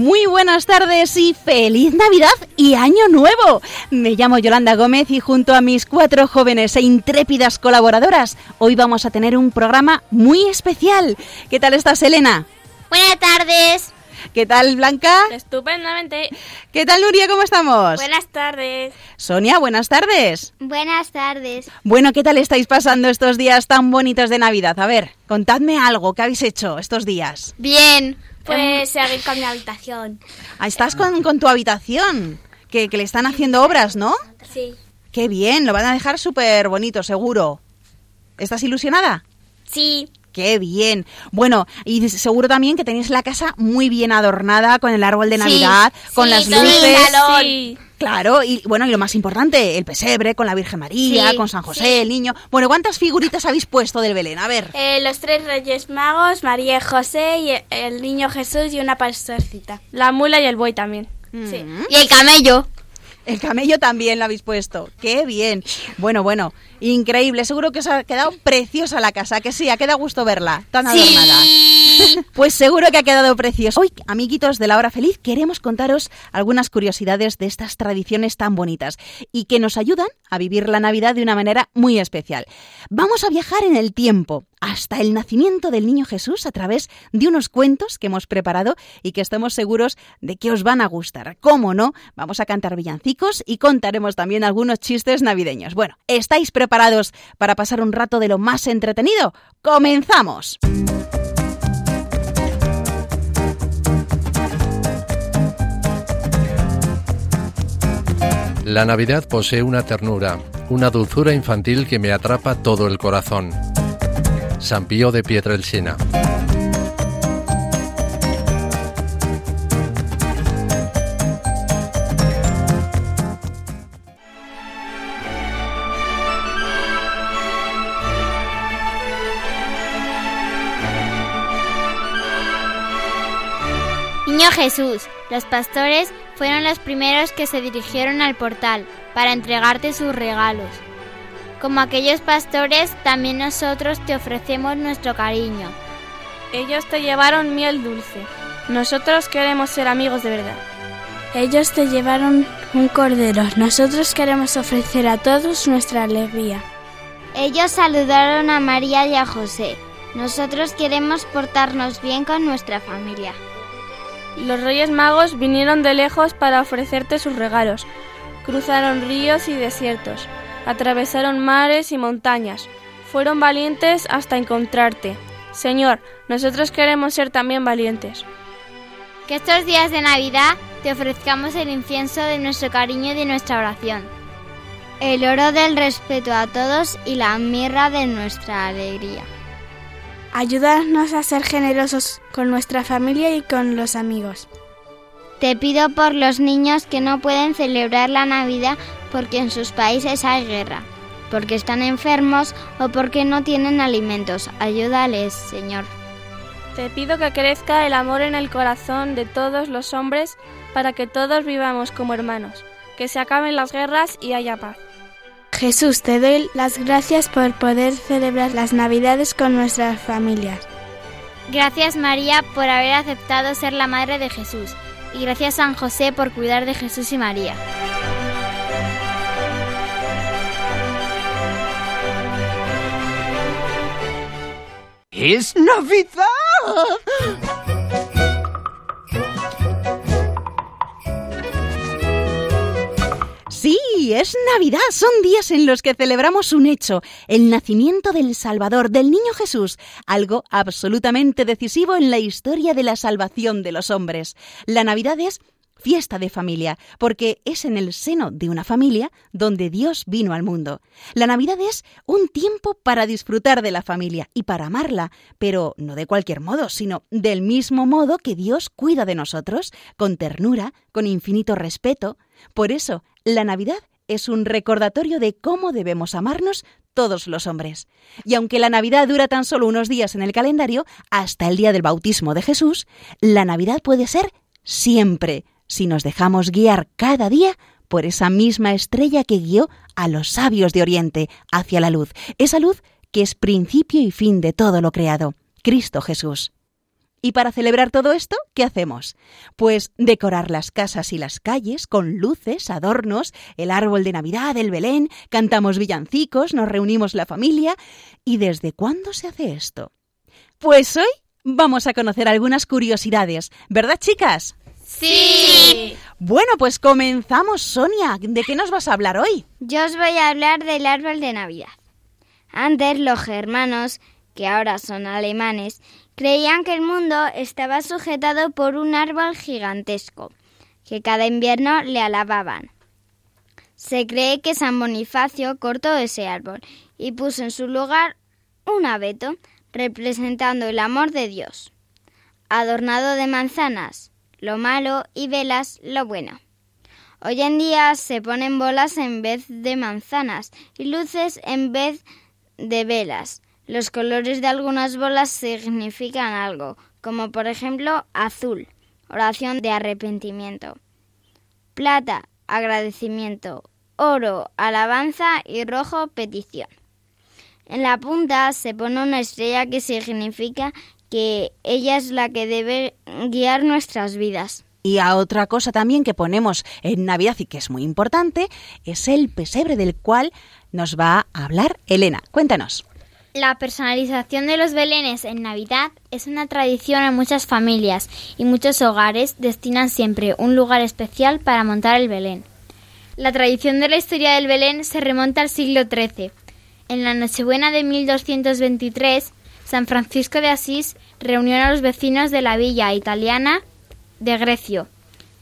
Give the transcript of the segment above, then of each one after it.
Muy buenas tardes y feliz Navidad y Año Nuevo. Me llamo Yolanda Gómez y junto a mis cuatro jóvenes e intrépidas colaboradoras, hoy vamos a tener un programa muy especial. ¿Qué tal estás, Elena? Buenas tardes. ¿Qué tal, Blanca? Estupendamente. ¿Qué tal, Nuria? ¿Cómo estamos? Buenas tardes. Sonia, buenas tardes. Buenas tardes. Bueno, ¿qué tal estáis pasando estos días tan bonitos de Navidad? A ver, contadme algo, ¿qué habéis hecho estos días? Bien. Pues seguir con mi habitación. Ah, estás con, con tu habitación, que, que le están haciendo obras, ¿no? Sí. Qué bien, lo van a dejar súper bonito, seguro. ¿Estás ilusionada? Sí. Qué bien. Bueno, y seguro también que tenéis la casa muy bien adornada con el árbol de Navidad, con Sí, las luces. Sí. Claro, y bueno, y lo más importante, el pesebre con la Virgen María, Sí, con San José, sí. el niño. Bueno, ¿cuántas figuritas habéis puesto del Belén? A ver. Eh, los tres reyes magos, María y José y el niño Jesús y una pastorcita. La mula y el buey también. Sí. Mm. Y el camello. El camello también lo habéis puesto. Qué bien. Bueno, bueno, increíble. Seguro que os ha quedado preciosa la casa, que sí, ha quedado gusto verla, tan adornada. Pues seguro que ha quedado precioso. Hoy, amiguitos de la hora feliz, queremos contaros algunas curiosidades de estas tradiciones tan bonitas y que nos ayudan a vivir la Navidad de una manera muy especial. Vamos a viajar en el tiempo hasta el nacimiento del niño Jesús a través de unos cuentos que hemos preparado y que estamos seguros de que os van a gustar. ¿Cómo no? Vamos a cantar villancicos y contaremos también algunos chistes navideños. Bueno, ¿estáis preparados para pasar un rato de lo más entretenido? ¡Comenzamos! La Navidad posee una ternura, una dulzura infantil que me atrapa todo el corazón. San Pío de Pietrelcina. Niño Jesús, los pastores fueron los primeros que se dirigieron al portal para entregarte sus regalos. Como aquellos pastores, también nosotros te ofrecemos nuestro cariño. Ellos te llevaron miel dulce. Nosotros queremos ser amigos de verdad. Ellos te llevaron un cordero. Nosotros queremos ofrecer a todos nuestra alegría. Ellos saludaron a María y a José. Nosotros queremos portarnos bien con nuestra familia. Los reyes magos vinieron de lejos para ofrecerte sus regalos. Cruzaron ríos y desiertos, atravesaron mares y montañas. Fueron valientes hasta encontrarte. Señor, nosotros queremos ser también valientes. Que estos días de Navidad te ofrezcamos el incienso de nuestro cariño y de nuestra oración. El oro del respeto a todos y la mirra de nuestra alegría. Ayúdanos a ser generosos con nuestra familia y con los amigos. Te pido por los niños que no pueden celebrar la Navidad porque en sus países hay guerra, porque están enfermos o porque no tienen alimentos. Ayúdales, Señor. Te pido que crezca el amor en el corazón de todos los hombres para que todos vivamos como hermanos, que se acaben las guerras y haya paz. Jesús, te doy las gracias por poder celebrar las Navidades con nuestras familias. Gracias María por haber aceptado ser la madre de Jesús y gracias San José por cuidar de Jesús y María. ¡Es Navidad! Es Navidad. Son días en los que celebramos un hecho, el nacimiento del Salvador, del Niño Jesús, algo absolutamente decisivo en la historia de la salvación de los hombres. La Navidad es fiesta de familia, porque es en el seno de una familia donde Dios vino al mundo. La Navidad es un tiempo para disfrutar de la familia y para amarla, pero no de cualquier modo, sino del mismo modo que Dios cuida de nosotros, con ternura, con infinito respeto. Por eso, la Navidad es un recordatorio de cómo debemos amarnos todos los hombres. Y aunque la Navidad dura tan solo unos días en el calendario, hasta el día del bautismo de Jesús, la Navidad puede ser siempre, si nos dejamos guiar cada día por esa misma estrella que guió a los sabios de Oriente hacia la luz, esa luz que es principio y fin de todo lo creado, Cristo Jesús. Y para celebrar todo esto, ¿qué hacemos? Pues decorar las casas y las calles con luces, adornos, el árbol de Navidad, el Belén, cantamos villancicos, nos reunimos la familia. ¿Y desde cuándo se hace esto? Pues hoy vamos a conocer algunas curiosidades, ¿verdad chicas? Sí. Bueno, pues comenzamos, Sonia. ¿De qué nos vas a hablar hoy? Yo os voy a hablar del árbol de Navidad. Antes los germanos, que ahora son alemanes, creían que el mundo estaba sujetado por un árbol gigantesco, que cada invierno le alababan. Se cree que San Bonifacio cortó ese árbol y puso en su lugar un abeto, representando el amor de Dios, adornado de manzanas, lo malo, y velas, lo bueno. Hoy en día se ponen bolas en vez de manzanas y luces en vez de velas. Los colores de algunas bolas significan algo, como por ejemplo azul, oración de arrepentimiento, plata, agradecimiento, oro, alabanza y rojo, petición. En la punta se pone una estrella que significa que ella es la que debe guiar nuestras vidas. Y a otra cosa también que ponemos en Navidad y que es muy importante es el pesebre del cual nos va a hablar Elena. Cuéntanos. La personalización de los belenes en Navidad es una tradición en muchas familias y muchos hogares destinan siempre un lugar especial para montar el Belén. La tradición de la historia del Belén se remonta al siglo XIII. En la Nochebuena de 1223, San Francisco de Asís reunió a los vecinos de la villa italiana de Grecio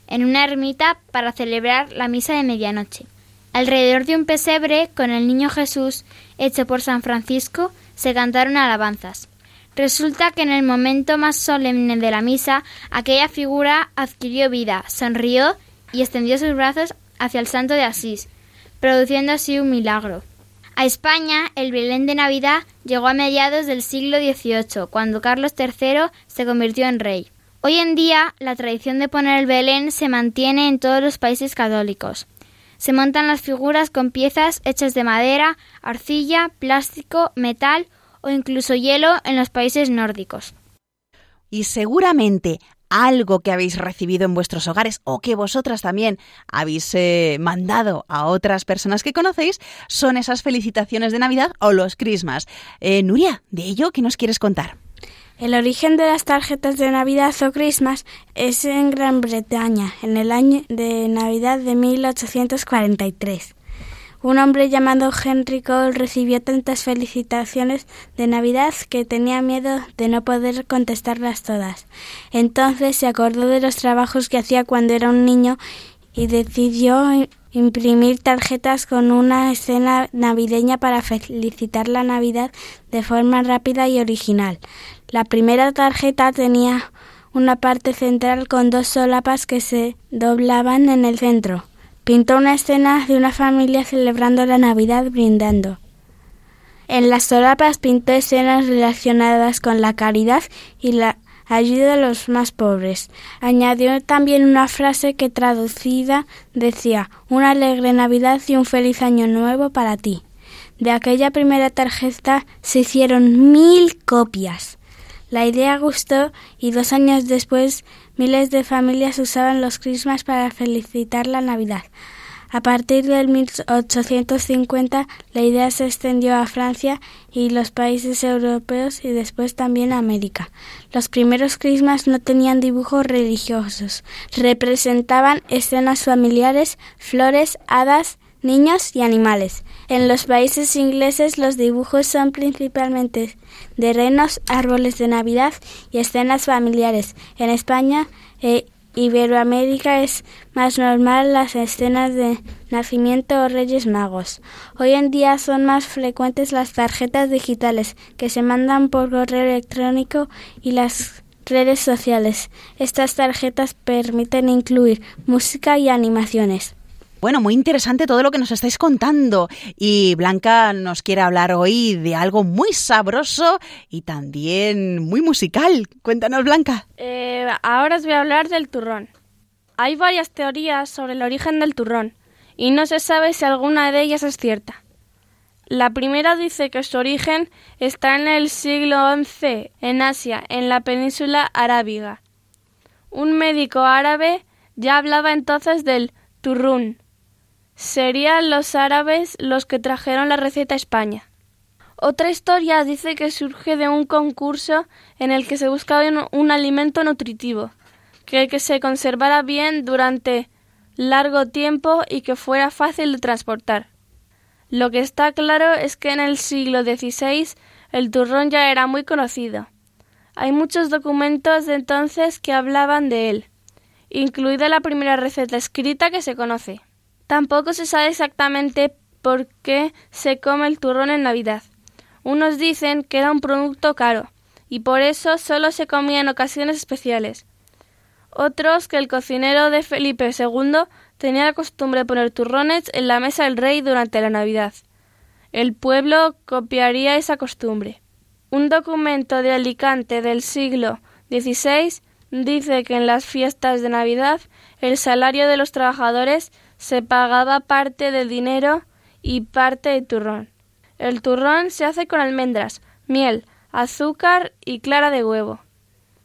en una ermita para celebrar la misa de medianoche. Alrededor de un pesebre con el niño Jesús hecho por San Francisco se cantaron alabanzas. Resulta que en el momento más solemne de la misa aquella figura adquirió vida, sonrió y extendió sus brazos hacia el santo de Asís, produciendo así un milagro. A España, el Belén de Navidad llegó a mediados del siglo XVIII, cuando Carlos III se convirtió en rey. Hoy en día, la tradición de poner el Belén se mantiene en todos los países católicos. Se montan las figuras con piezas hechas de madera, arcilla, plástico, metal o incluso hielo en los países nórdicos. Y seguramente algo que habéis recibido en vuestros hogares o que vosotras también habéis eh, mandado a otras personas que conocéis son esas felicitaciones de Navidad o los Christmas. Eh, Nuria, de ello, ¿qué nos quieres contar? El origen de las tarjetas de Navidad o Christmas es en Gran Bretaña, en el año de Navidad de 1843. Un hombre llamado Henry Cole recibió tantas felicitaciones de Navidad que tenía miedo de no poder contestarlas todas. Entonces se acordó de los trabajos que hacía cuando era un niño y decidió imprimir tarjetas con una escena navideña para felicitar la Navidad de forma rápida y original. La primera tarjeta tenía una parte central con dos solapas que se doblaban en el centro. Pintó una escena de una familia celebrando la Navidad brindando. En las solapas pintó escenas relacionadas con la caridad y la ayuda a los más pobres. Añadió también una frase que traducida decía una alegre Navidad y un feliz año nuevo para ti. De aquella primera tarjeta se hicieron mil copias. La idea gustó y dos años después miles de familias usaban los Christmas para felicitar la Navidad. A partir del 1850 la idea se extendió a Francia y los países europeos y después también a América. Los primeros Christmas no tenían dibujos religiosos, representaban escenas familiares, flores, hadas, niños y animales. En los países ingleses los dibujos son principalmente de renos, árboles de Navidad y escenas familiares. En España e Iberoamérica es más normal las escenas de nacimiento o reyes magos. Hoy en día son más frecuentes las tarjetas digitales que se mandan por correo electrónico y las redes sociales. Estas tarjetas permiten incluir música y animaciones. Bueno, muy interesante todo lo que nos estáis contando. Y Blanca nos quiere hablar hoy de algo muy sabroso y también muy musical. Cuéntanos, Blanca. Eh, ahora os voy a hablar del turrón. Hay varias teorías sobre el origen del turrón y no se sabe si alguna de ellas es cierta. La primera dice que su origen está en el siglo XI, en Asia, en la península arábiga. Un médico árabe ya hablaba entonces del turrún, Serían los árabes los que trajeron la receta a España. Otra historia dice que surge de un concurso en el que se buscaba un, alimento nutritivo, que, que se conservara bien durante largo tiempo y que fuera fácil de transportar. Lo que está claro es que en el siglo XVI el turrón ya era muy conocido. Hay muchos documentos de entonces que hablaban de él, incluida la primera receta escrita que se conoce. Tampoco se sabe exactamente por qué se come el turrón en Navidad. Unos dicen que era un producto caro y por eso solo se comía en ocasiones especiales. Otros que el cocinero de Felipe II tenía la costumbre de poner turrones en la mesa del rey durante la Navidad. El pueblo copiaría esa costumbre. Un documento de Alicante del siglo XVI dice que en las fiestas de Navidad el salario de los trabajadores se pagaba parte del dinero y parte de turrón. El turrón se hace con almendras, miel, azúcar y clara de huevo.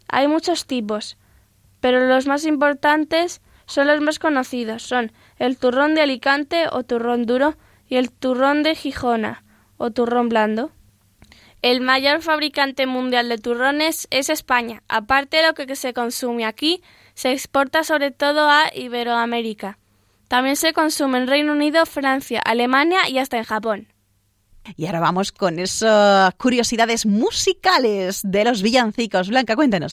Hay muchos tipos, pero los más importantes son los más conocidos. Son el turrón de Alicante o turrón duro y el turrón de Gijona o turrón blando. El mayor fabricante mundial de turrones es España. Aparte de lo que se consume aquí, se exporta sobre todo a Iberoamérica. También se consume en Reino Unido, Francia, Alemania y hasta en Japón. Y ahora vamos con esas curiosidades musicales de los villancicos. Blanca, cuéntanos.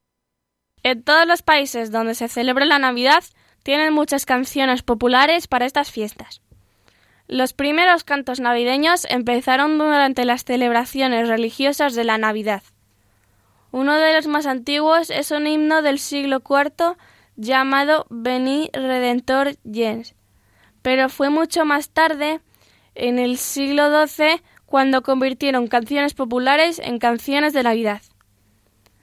En todos los países donde se celebra la Navidad tienen muchas canciones populares para estas fiestas. Los primeros cantos navideños empezaron durante las celebraciones religiosas de la Navidad. Uno de los más antiguos es un himno del siglo IV llamado Veni Redentor Gens, pero fue mucho más tarde, en el siglo XII, cuando convirtieron canciones populares en canciones de Navidad.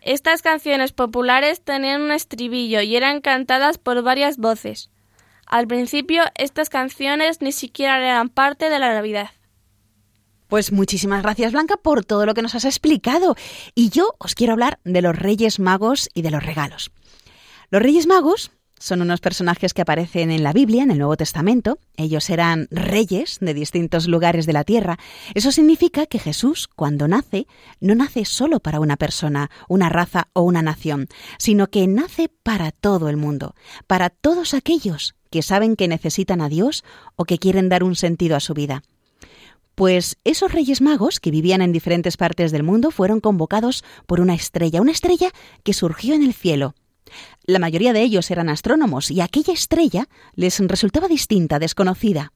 Estas canciones populares tenían un estribillo y eran cantadas por varias voces. Al principio estas canciones ni siquiera eran parte de la Navidad. Pues muchísimas gracias Blanca por todo lo que nos has explicado. Y yo os quiero hablar de los Reyes Magos y de los regalos. Los Reyes Magos son unos personajes que aparecen en la Biblia, en el Nuevo Testamento. Ellos eran reyes de distintos lugares de la tierra. Eso significa que Jesús, cuando nace, no nace solo para una persona, una raza o una nación, sino que nace para todo el mundo, para todos aquellos que saben que necesitan a Dios o que quieren dar un sentido a su vida. Pues esos reyes magos que vivían en diferentes partes del mundo fueron convocados por una estrella, una estrella que surgió en el cielo la mayoría de ellos eran astrónomos y aquella estrella les resultaba distinta, desconocida.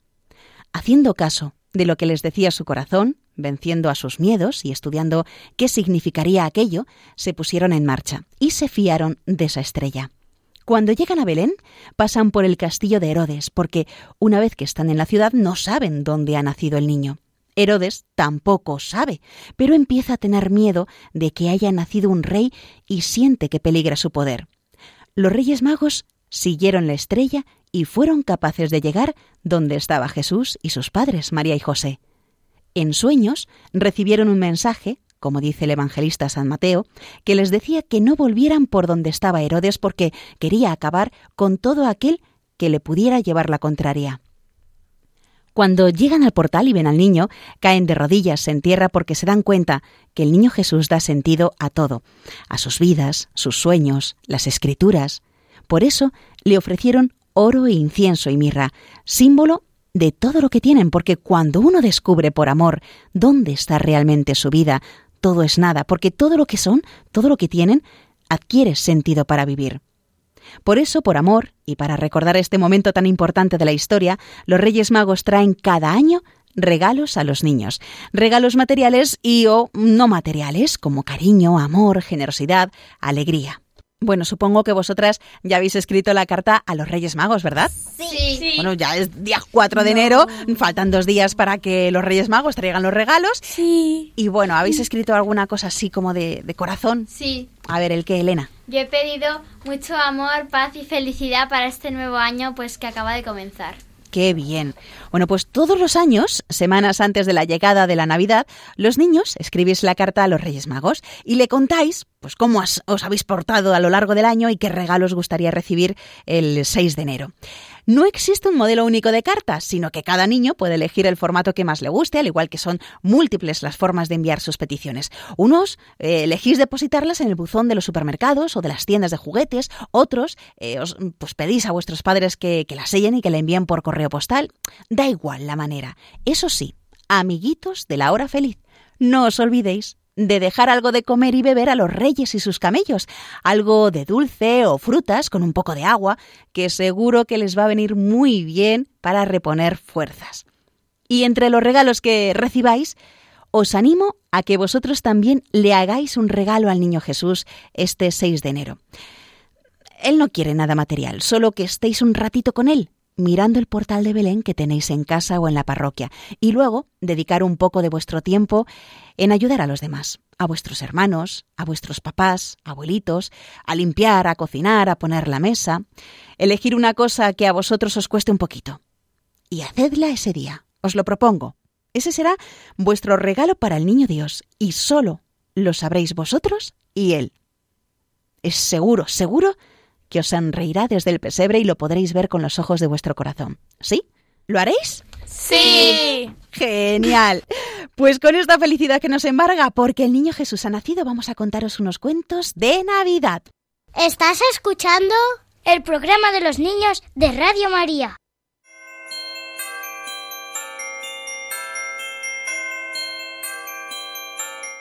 Haciendo caso de lo que les decía su corazón, venciendo a sus miedos y estudiando qué significaría aquello, se pusieron en marcha y se fiaron de esa estrella. Cuando llegan a Belén, pasan por el castillo de Herodes, porque una vez que están en la ciudad no saben dónde ha nacido el niño. Herodes tampoco sabe, pero empieza a tener miedo de que haya nacido un rey y siente que peligra su poder los Reyes Magos siguieron la estrella y fueron capaces de llegar donde estaba Jesús y sus padres, María y José. En sueños recibieron un mensaje, como dice el evangelista San Mateo, que les decía que no volvieran por donde estaba Herodes porque quería acabar con todo aquel que le pudiera llevar la contraria. Cuando llegan al portal y ven al niño, caen de rodillas en tierra porque se dan cuenta que el niño Jesús da sentido a todo, a sus vidas, sus sueños, las escrituras. Por eso le ofrecieron oro e incienso y mirra, símbolo de todo lo que tienen, porque cuando uno descubre por amor dónde está realmente su vida, todo es nada, porque todo lo que son, todo lo que tienen, adquiere sentido para vivir. Por eso, por amor y para recordar este momento tan importante de la historia, los Reyes Magos traen cada año regalos a los niños, regalos materiales y o no materiales como cariño, amor, generosidad, alegría. Bueno, supongo que vosotras ya habéis escrito la carta a los Reyes Magos, ¿verdad? Sí. Bueno, ya es día 4 de enero, faltan dos días para que los Reyes Magos traigan los regalos. Sí. Y bueno, ¿habéis escrito alguna cosa así como de, de corazón? Sí. A ver, ¿el qué, Elena? Yo he pedido mucho amor, paz y felicidad para este nuevo año pues que acaba de comenzar. Qué bien. Bueno, pues todos los años, semanas antes de la llegada de la Navidad, los niños escribís la carta a los Reyes Magos y le contáis pues cómo os habéis portado a lo largo del año y qué regalos gustaría recibir el 6 de enero. No existe un modelo único de cartas, sino que cada niño puede elegir el formato que más le guste, al igual que son múltiples las formas de enviar sus peticiones. Unos eh, elegís depositarlas en el buzón de los supermercados o de las tiendas de juguetes, otros eh, os pues pedís a vuestros padres que, que las sellen y que la envíen por correo postal. Da igual la manera. Eso sí, amiguitos de la hora feliz, no os olvidéis de dejar algo de comer y beber a los reyes y sus camellos, algo de dulce o frutas con un poco de agua, que seguro que les va a venir muy bien para reponer fuerzas. Y entre los regalos que recibáis, os animo a que vosotros también le hagáis un regalo al Niño Jesús este 6 de enero. Él no quiere nada material, solo que estéis un ratito con él, mirando el portal de Belén que tenéis en casa o en la parroquia, y luego dedicar un poco de vuestro tiempo en ayudar a los demás, a vuestros hermanos, a vuestros papás, abuelitos, a limpiar, a cocinar, a poner la mesa, elegir una cosa que a vosotros os cueste un poquito. Y hacedla ese día, os lo propongo. Ese será vuestro regalo para el niño Dios, y solo lo sabréis vosotros y él. Es seguro, seguro que os sonreirá desde el pesebre y lo podréis ver con los ojos de vuestro corazón. ¿Sí? ¿Lo haréis? Sí. Genial. Pues con esta felicidad que nos embarga, porque el niño Jesús ha nacido, vamos a contaros unos cuentos de Navidad. ¿Estás escuchando? El programa de los niños de Radio María.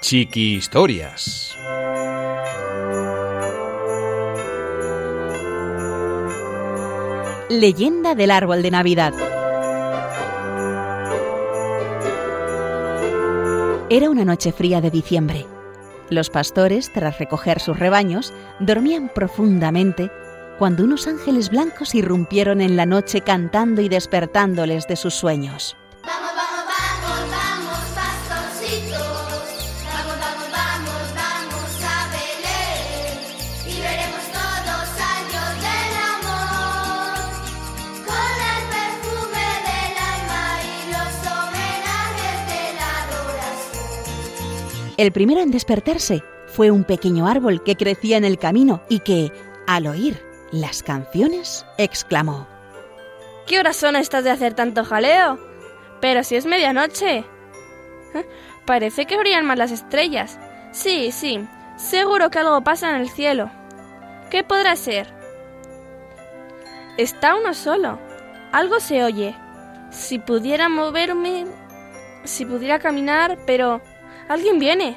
Chiqui Historias. Leyenda del árbol de Navidad. Era una noche fría de diciembre. Los pastores, tras recoger sus rebaños, dormían profundamente cuando unos ángeles blancos irrumpieron en la noche cantando y despertándoles de sus sueños. El primero en despertarse fue un pequeño árbol que crecía en el camino y que, al oír las canciones, exclamó. ¿Qué horas son estas de hacer tanto jaleo? Pero si es medianoche. ¿Eh? Parece que brillan más las estrellas. Sí, sí, seguro que algo pasa en el cielo. ¿Qué podrá ser? Está uno solo. Algo se oye. Si pudiera moverme... Si pudiera caminar, pero... Alguien viene.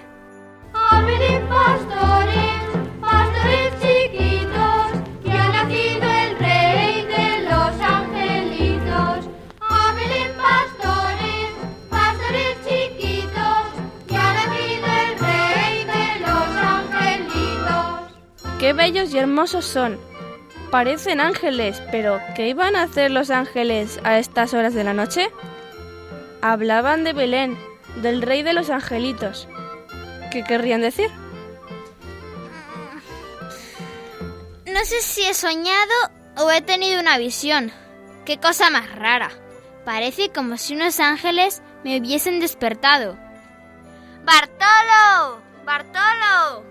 Abrid pastores, pastores chiquitos, que ha nacido el rey de los angelitos. Abrid pastores, pastores chiquitos, que ha nacido el rey de los angelitos. Qué bellos y hermosos son. Parecen ángeles, pero ¿qué iban a hacer los ángeles a estas horas de la noche? Hablaban de Belén, del rey de los angelitos. ¿Qué querrían decir? No sé si he soñado o he tenido una visión. Qué cosa más rara. Parece como si unos ángeles me hubiesen despertado. ¡Bartolo! ¡Bartolo!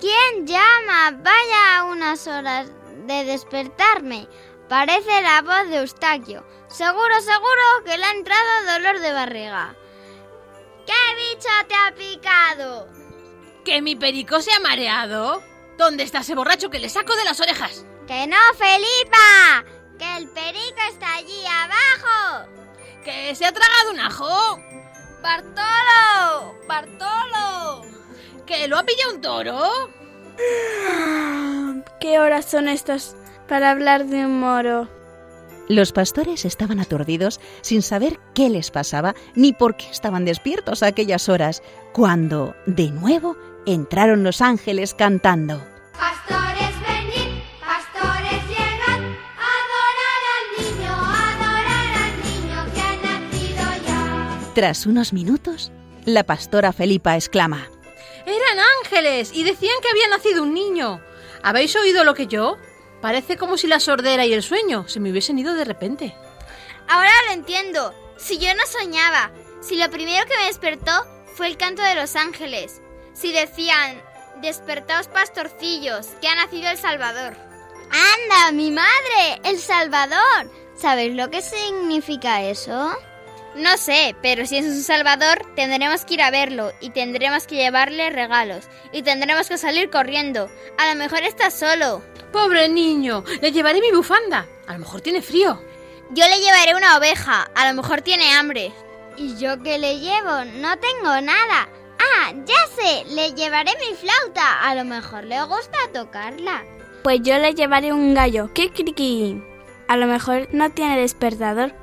¿Quién llama? Vaya a unas horas de despertarme. Parece la voz de Eustaquio. Seguro, seguro que le ha entrado dolor de barriga. ¿Qué bicho te ha picado? ¿Que mi perico se ha mareado? ¿Dónde está ese borracho que le saco de las orejas? ¡Que no, Felipa! ¡Que el perico está allí abajo! ¿Que se ha tragado un ajo? ¡Bartolo! ¡Bartolo! ¿Que lo ha pillado un toro? ¿Qué horas son estas para hablar de un moro? Los pastores estaban aturdidos sin saber qué les pasaba ni por qué estaban despiertos a aquellas horas, cuando, de nuevo, entraron los ángeles cantando. Pastores, venid, pastores, llegad, adorad al niño, adorad al niño que ha nacido ya. Tras unos minutos, la pastora Felipa exclama. Eran ángeles y decían que había nacido un niño. ¿Habéis oído lo que yo? Parece como si la sordera y el sueño se me hubiesen ido de repente. Ahora lo entiendo. Si yo no soñaba, si lo primero que me despertó fue el canto de los ángeles, si decían, despertaos pastorcillos, que ha nacido el Salvador. ¡Anda, mi madre! ¡El Salvador! ¿Sabéis lo que significa eso? No sé, pero si es un Salvador, tendremos que ir a verlo y tendremos que llevarle regalos y tendremos que salir corriendo. A lo mejor está solo. Pobre niño, le llevaré mi bufanda. A lo mejor tiene frío. Yo le llevaré una oveja. A lo mejor tiene hambre. ¿Y yo qué le llevo? No tengo nada. Ah, ya sé, le llevaré mi flauta. A lo mejor le gusta tocarla. Pues yo le llevaré un gallo. ¡Qué criqui! A lo mejor no tiene despertador.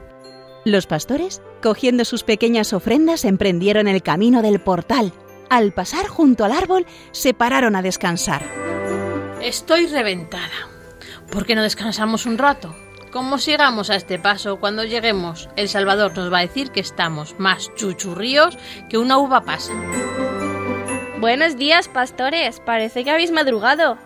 Los pastores, cogiendo sus pequeñas ofrendas, emprendieron el camino del portal. Al pasar junto al árbol, se pararon a descansar. Estoy reventada. ¿Por qué no descansamos un rato? Como sigamos a este paso, cuando lleguemos, El Salvador nos va a decir que estamos más chuchurríos que una uva pasa. Buenos días, pastores. Parece que habéis madrugado.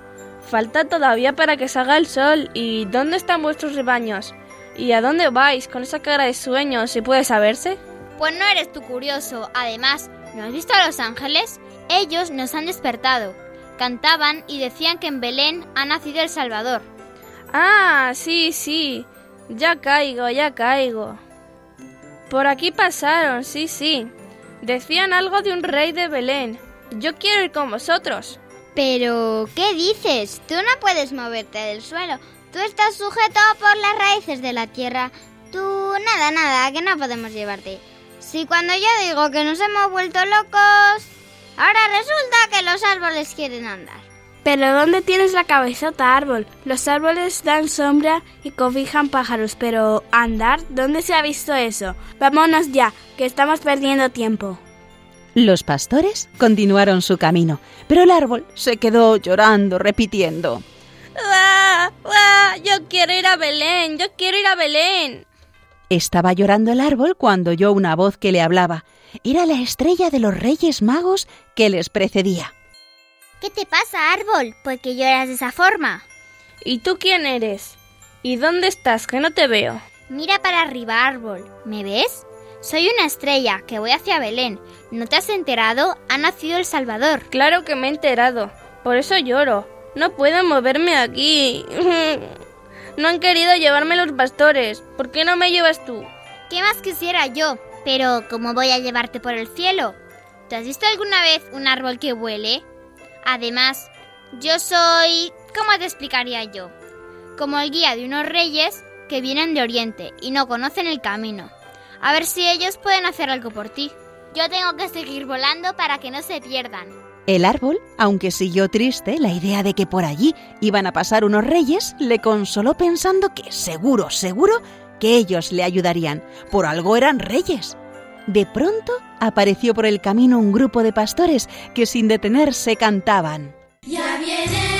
Falta todavía para que salga el sol. ¿Y dónde están vuestros rebaños? ¿Y a dónde vais con esa cara de sueño, si puede saberse? Pues no eres tú curioso. Además, ¿no has visto a los ángeles? Ellos nos han despertado. Cantaban y decían que en Belén ha nacido el Salvador. Ah, sí, sí. Ya caigo, ya caigo. Por aquí pasaron, sí, sí. Decían algo de un rey de Belén. Yo quiero ir con vosotros. Pero, ¿qué dices? Tú no puedes moverte del suelo. Tú estás sujeto por las raíces de la tierra. Tú, nada, nada, que no podemos llevarte. Si cuando yo digo que nos hemos vuelto locos, ahora resulta que los árboles quieren andar. Pero ¿dónde tienes la cabezota, árbol? Los árboles dan sombra y cobijan pájaros, pero ¿andar? ¿Dónde se ha visto eso? Vámonos ya, que estamos perdiendo tiempo. Los pastores continuaron su camino, pero el árbol se quedó llorando, repitiendo. ¡Ah! ¡Ah! Yo quiero ir a Belén, yo quiero ir a Belén. Estaba llorando el árbol cuando oyó una voz que le hablaba. Era la estrella de los Reyes Magos que les precedía. ¿Qué te pasa, árbol? ¿Por qué lloras de esa forma? ¿Y tú quién eres? ¿Y dónde estás? Que no te veo. Mira para arriba, árbol. ¿Me ves? Soy una estrella que voy hacia Belén. ¿No te has enterado? Ha nacido el Salvador. Claro que me he enterado. Por eso lloro. No puedo moverme aquí. No han querido llevarme los pastores. ¿Por qué no me llevas tú? ¿Qué más quisiera yo? Pero, ¿cómo voy a llevarte por el cielo? ¿Te has visto alguna vez un árbol que huele? Además, yo soy... ¿Cómo te explicaría yo? Como el guía de unos reyes que vienen de Oriente y no conocen el camino. A ver si ellos pueden hacer algo por ti. Yo tengo que seguir volando para que no se pierdan. El árbol, aunque siguió triste la idea de que por allí iban a pasar unos reyes, le consoló pensando que seguro, seguro que ellos le ayudarían. Por algo eran reyes. De pronto apareció por el camino un grupo de pastores que sin detenerse cantaban. Ya vienen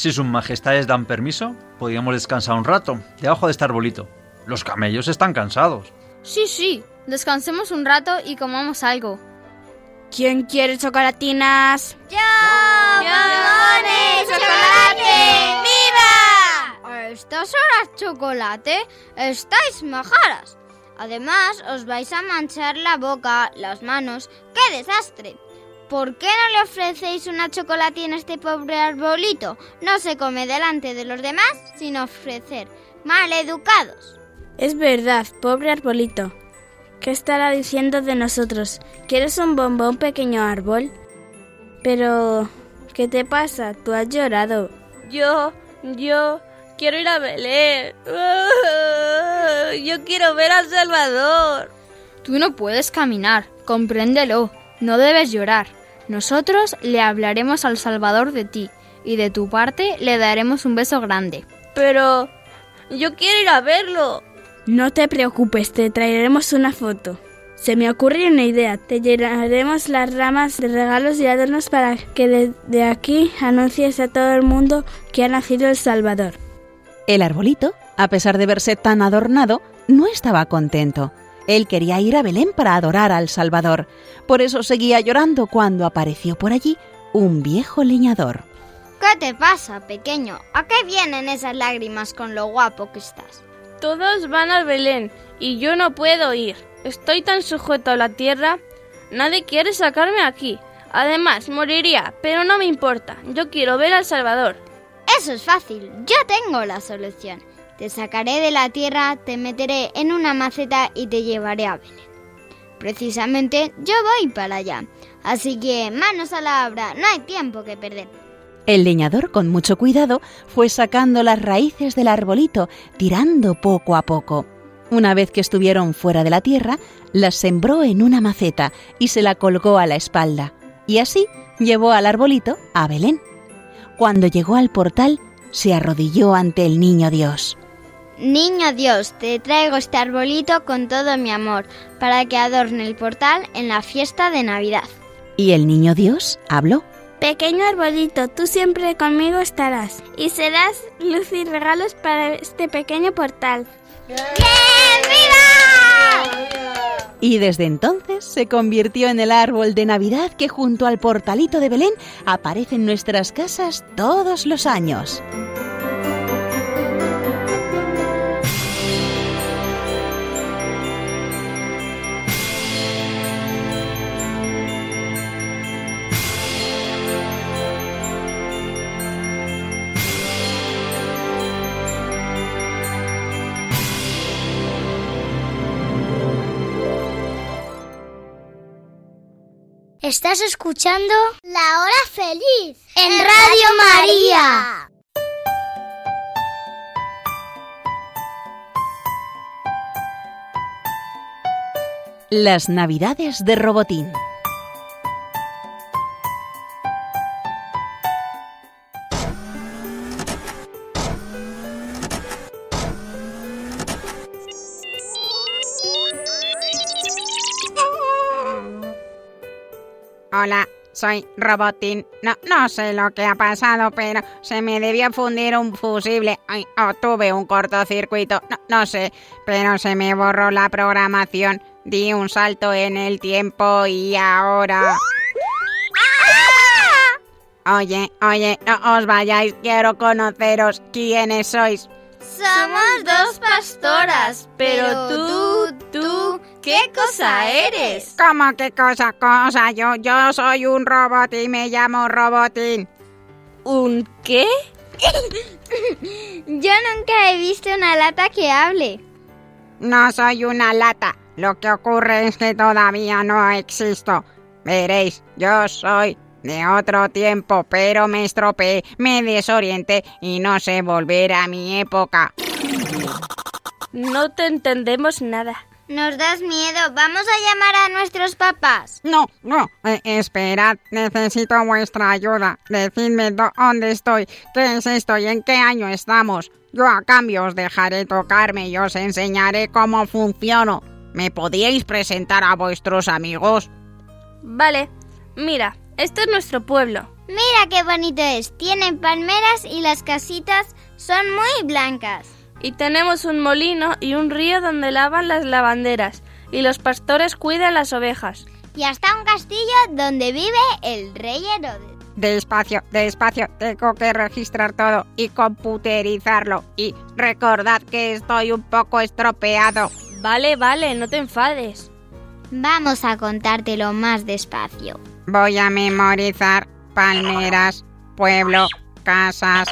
Si sus majestades dan permiso, podríamos descansar un rato, debajo de este arbolito. Los camellos están cansados. Sí, sí. Descansemos un rato y comamos algo. ¿Quién quiere chocolatinas? ¡Yo! ¡Bombones! ¡Chocolate! ¡Viva! A estas horas chocolate, estáis majaras. Además, os vais a manchar la boca, las manos. ¡Qué desastre! ¿Por qué no le ofrecéis una chocolatina a este pobre arbolito? No se come delante de los demás sin ofrecer. Maleducados. Es verdad, pobre arbolito. ¿Qué estará diciendo de nosotros? ¿Quieres un bombón, pequeño árbol? Pero, ¿qué te pasa? Tú has llorado. Yo, yo, quiero ir a Belén. Yo quiero ver a Salvador. Tú no puedes caminar, compréndelo. No debes llorar. Nosotros le hablaremos al Salvador de ti y de tu parte le daremos un beso grande. Pero, yo quiero ir a verlo. No te preocupes, te traeremos una foto. Se me ocurre una idea. Te llenaremos las ramas de regalos y adornos para que desde aquí anuncies a todo el mundo que ha nacido el Salvador. El arbolito, a pesar de verse tan adornado, no estaba contento. Él quería ir a Belén para adorar al Salvador. Por eso seguía llorando cuando apareció por allí un viejo leñador. ¿Qué te pasa, pequeño? ¿A qué vienen esas lágrimas con lo guapo que estás? Todos van al Belén y yo no puedo ir. Estoy tan sujeto a la tierra. Nadie quiere sacarme aquí. Además, moriría, pero no me importa. Yo quiero ver al Salvador. Eso es fácil. Yo tengo la solución. Te sacaré de la tierra, te meteré en una maceta y te llevaré a Belén. Precisamente yo voy para allá. Así que manos a la obra, no hay tiempo que perder. El leñador, con mucho cuidado, fue sacando las raíces del arbolito, tirando poco a poco. Una vez que estuvieron fuera de la tierra, las sembró en una maceta y se la colgó a la espalda. Y así llevó al arbolito a Belén. Cuando llegó al portal, se arrodilló ante el niño Dios. Niño Dios, te traigo este arbolito con todo mi amor, para que adorne el portal en la fiesta de Navidad. Y el niño Dios habló. Pequeño arbolito, tú siempre conmigo estarás y serás luz y regalos para este pequeño portal. Y desde entonces se convirtió en el árbol de Navidad que junto al portalito de Belén aparece en nuestras casas todos los años. Estás escuchando La Hora Feliz en Radio María. Las Navidades de Robotín. Hola, soy Robotín. No, no sé lo que ha pasado, pero se me debió fundir un fusible. Ay, o tuve un cortocircuito. No, no sé, pero se me borró la programación. Di un salto en el tiempo y ahora... Oye, oye, no os vayáis, quiero conoceros. ¿Quiénes sois? Somos dos pastoras, pero tú, tú, ¿qué cosa eres? ¿Cómo qué cosa, cosa? Yo, yo soy un robot y me llamo Robotín. ¿Un qué? Yo nunca he visto una lata que hable. No soy una lata. Lo que ocurre es que todavía no existo. Veréis, yo soy de otro tiempo, pero me estropeé, me desorienté y no sé volver a mi época. No te entendemos nada. Nos das miedo. Vamos a llamar a nuestros papás. No, no. eh, esperad, necesito vuestra ayuda. Decidme dónde estoy, qué es esto y en qué año estamos. Yo a cambio os dejaré tocarme y os enseñaré cómo funciono. ¿Me podíais presentar a vuestros amigos? Vale, mira, este es nuestro pueblo. Mira qué bonito es. Tienen palmeras y las casitas son muy blancas. Y tenemos un molino y un río donde lavan las lavanderas y los pastores cuidan las ovejas. Y hasta un castillo donde vive el rey Herodes. Despacio, despacio, tengo que registrar todo y computerizarlo. Y recordad que estoy un poco estropeado. Vale, vale, no te enfades. Vamos a contártelo más despacio. Voy a memorizar palmeras, pueblo, casas.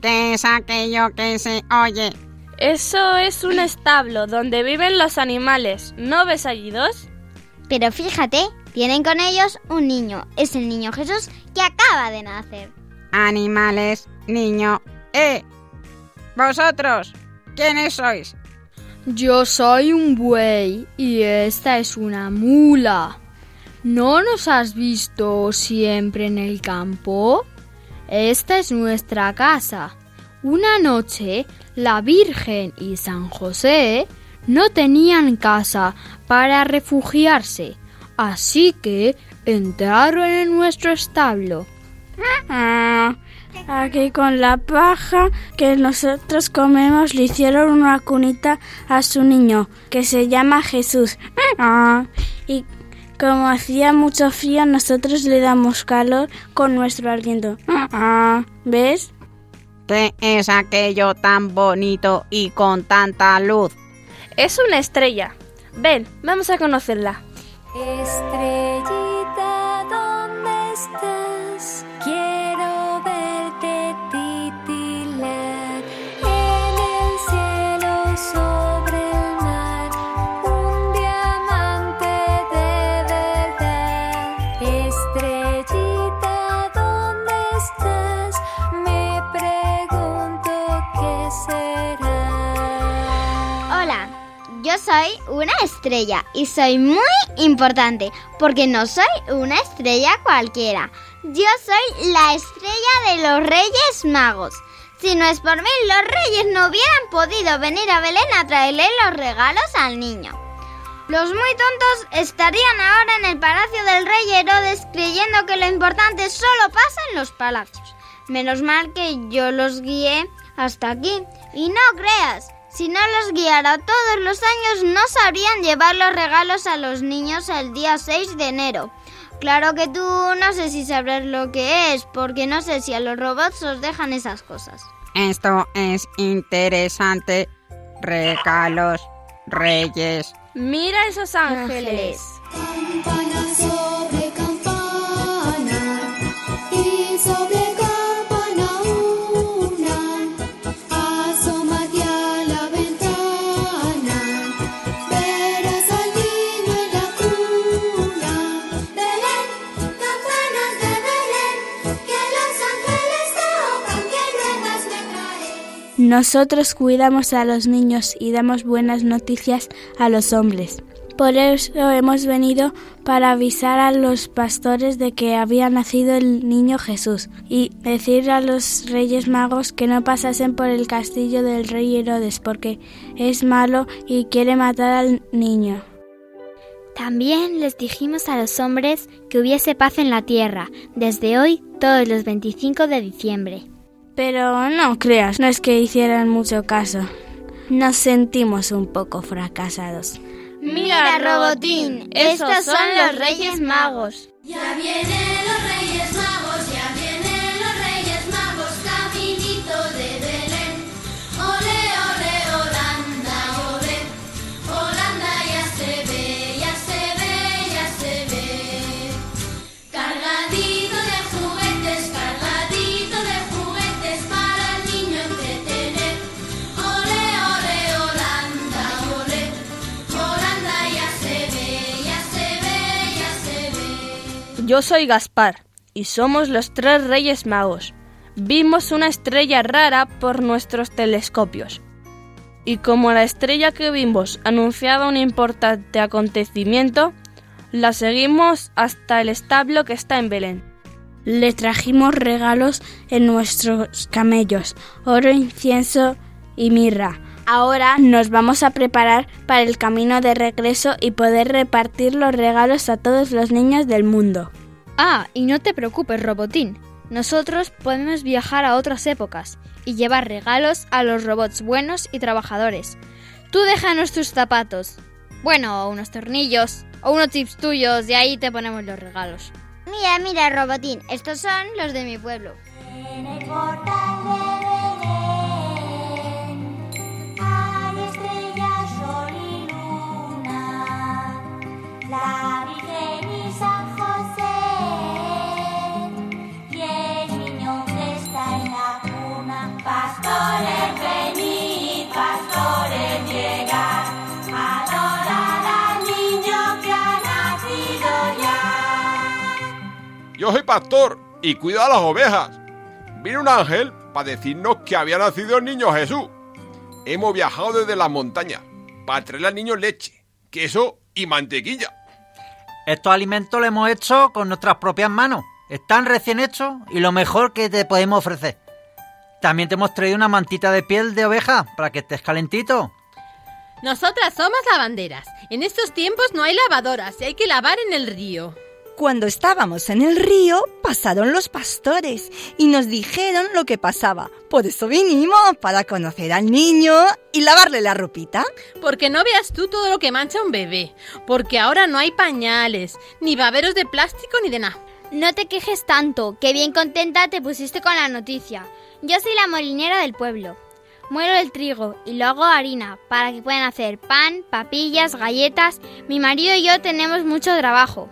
¿Qué es aquello que se oye? Eso es un establo donde viven los animales. ¿No ves allí dos? Pero fíjate, tienen con ellos un niño. Es el niño Jesús que acaba de nacer. Animales, niño. ¡Eh! ¿Vosotros? ¿Quiénes sois? Yo soy un buey y esta es una mula. ¿No nos has visto siempre en el campo? Esta es nuestra casa. Una noche, la Virgen y San José no tenían casa para refugiarse, así que entraron en nuestro establo. Ah, aquí con la paja que nosotros comemos le hicieron una cunita a su niño que se llama Jesús. Ah, y como hacía mucho frío nosotros le damos calor con nuestro aliento. Ah, ¿Ves? ¿Qué es aquello tan bonito y con tanta luz? Es una estrella. Ven, vamos a conocerla. Estrellita, ¿dónde estás? Soy una estrella y soy muy importante porque no soy una estrella cualquiera. Yo soy la estrella de los Reyes Magos. Si no es por mí, los reyes no hubieran podido venir a Belén a traerle los regalos al niño. Los muy tontos estarían ahora en el palacio del rey Herodes creyendo que lo importante solo pasa en los palacios. Menos mal que yo los guié hasta aquí. Y no creas, si no los guiara todos los años no sabrían llevar los regalos a los niños el día 6 de enero. Claro que tú no sé si sabrás lo que es, porque no sé si a los robots os dejan esas cosas. Esto es interesante. Regalos, reyes. Mira esos ángeles. Nosotros cuidamos a los niños y damos buenas noticias a los hombres. Por eso hemos venido para avisar a los pastores de que había nacido el niño Jesús y decir a los reyes magos que no pasasen por el castillo del rey Herodes porque es malo y quiere matar al niño. También les dijimos a los hombres que hubiese paz en la tierra, desde hoy todos los 25 de diciembre. Pero no creas, no es que hicieran mucho caso. Nos sentimos un poco fracasados. Mira, Robotín, estos son los Reyes Magos. Ya vienen los Reyes Magos, Yo soy Gaspar y somos los tres Reyes Magos. Vimos una estrella rara por nuestros telescopios. Y como la estrella que vimos anunciaba un importante acontecimiento, la seguimos hasta el establo que está en Belén. Le trajimos regalos en nuestros camellos, oro, incienso y mirra. Ahora nos vamos a preparar para el camino de regreso y poder repartir los regalos a todos los niños del mundo. Ah, y no te preocupes, Robotín. Nosotros podemos viajar a otras épocas y llevar regalos a los robots buenos y trabajadores. Tú déjanos tus zapatos. Bueno, o unos tornillos, o unos tips tuyos, y ahí te ponemos los regalos. Mira, mira, Robotín, estos son los de mi pueblo. En el portal de la Virgen y San José, y el niño que está en la cuna. Pastores, venid, pastores, llegad, adorar al niño que ha nacido ya. Yo soy pastor y cuido a las ovejas. Vino un ángel para decirnos que había nacido el niño Jesús. Hemos viajado desde las montañas para traerle al niño leche, queso y mantequilla. Estos alimentos los hemos hecho con nuestras propias manos. Están recién hechos y lo mejor que te podemos ofrecer. También te hemos traído una mantita de piel de oveja para que estés calentito. Nosotras somos lavanderas. En estos tiempos no hay lavadoras y hay que lavar en el río. Cuando estábamos en el río, pasaron los pastores y nos dijeron lo que pasaba. Por eso vinimos, para conocer al niño y lavarle la ropita. Porque no veas tú todo lo que mancha un bebé. Porque ahora no hay pañales, ni baberos de plástico ni de nada. No te quejes tanto, que bien contenta te pusiste con la noticia. Yo soy la molinera del pueblo. Muelo el trigo y lo hago harina para que puedan hacer pan, papillas, galletas. Mi marido y yo tenemos mucho trabajo.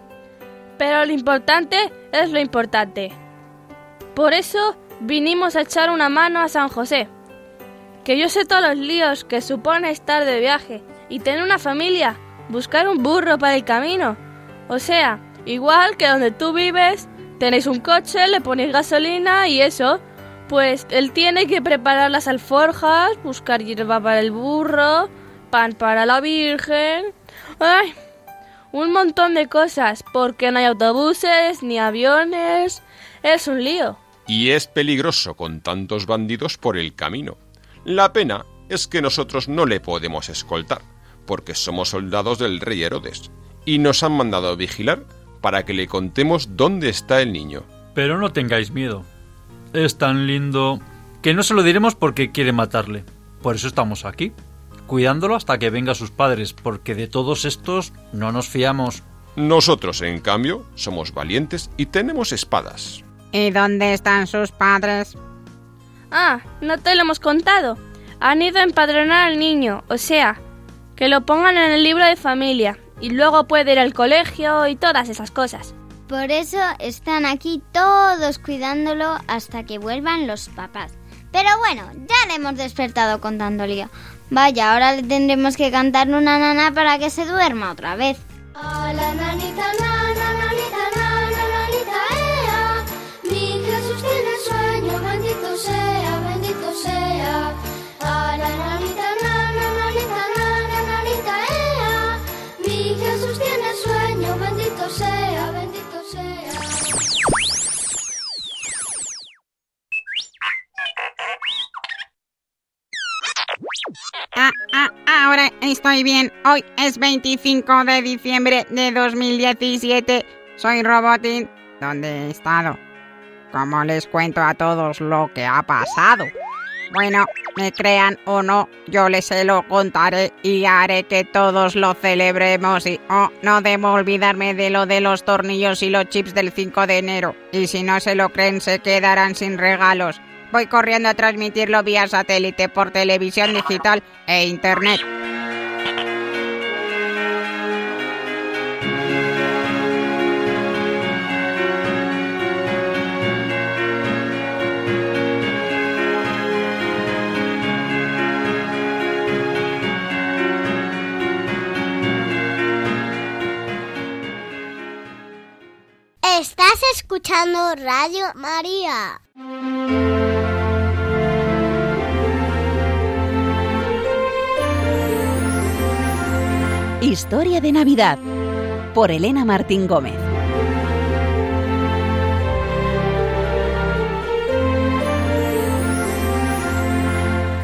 Pero lo importante es lo importante. Por eso vinimos a echar una mano a San José. Que yo sé todos los líos que supone estar de viaje y tener una familia, buscar un burro para el camino. O sea, igual que donde tú vives, tenéis un coche, le ponéis gasolina y eso. Pues él tiene que preparar las alforjas, buscar hierba para el burro, pan para la Virgen. ¡Ay! Un montón de cosas, porque no hay autobuses ni aviones. Es un lío. Y es peligroso con tantos bandidos por el camino. La pena es que nosotros no le podemos escoltar, porque somos soldados del rey Herodes, y nos han mandado vigilar para que le contemos dónde está el niño. Pero no tengáis miedo. Es tan lindo que no se lo diremos porque quiere matarle. Por eso estamos aquí, cuidándolo hasta que venga sus padres, porque de todos estos no nos fiamos. Nosotros, en cambio, somos valientes y tenemos espadas. ¿Y dónde están sus padres? Ah, no te lo hemos contado. Han ido a empadronar al niño, o sea, que lo pongan en el libro de familia y luego puede ir al colegio y todas esas cosas. Por eso están aquí todos cuidándolo hasta que vuelvan los papás. Pero bueno, ya le hemos despertado con tanto lío. Vaya, ahora le tendremos que cantar una nana para que se duerma otra vez. A la nanita, nana, nanita, nana, nanita, ea. Mi Jesús tiene sueño, bendito sea, bendito Ah, ah, ahora estoy bien. Hoy es 25 de diciembre de 2017. Soy Robotín. ¿Dónde he estado? ¿Cómo les cuento a todos lo que ha pasado? Bueno, me crean o no, yo les se lo contaré y haré que todos lo celebremos y oh, no debo olvidarme de lo de los tornillos y los chips del 5 de enero. Y si no se lo creen, se quedarán sin regalos. Voy corriendo a transmitirlo vía satélite por televisión digital e internet. Estás escuchando Radio María. Historia de Navidad por Elena Martín Gómez.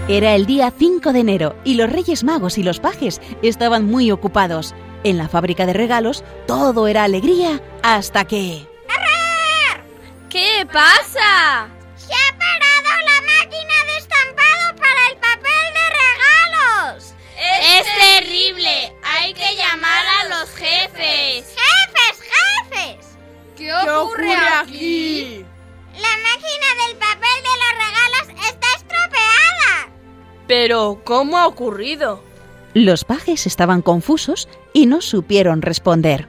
Era el día 5 de enero y los Reyes Magos y los pajes estaban muy ocupados. En la fábrica de regalos todo era alegría hasta que... ¿Qué pasa? ¿Qué ocurre aquí? La máquina del papel de los regalos está estropeada. Pero, ¿cómo ha ocurrido? Los pajes estaban confusos y no supieron responder.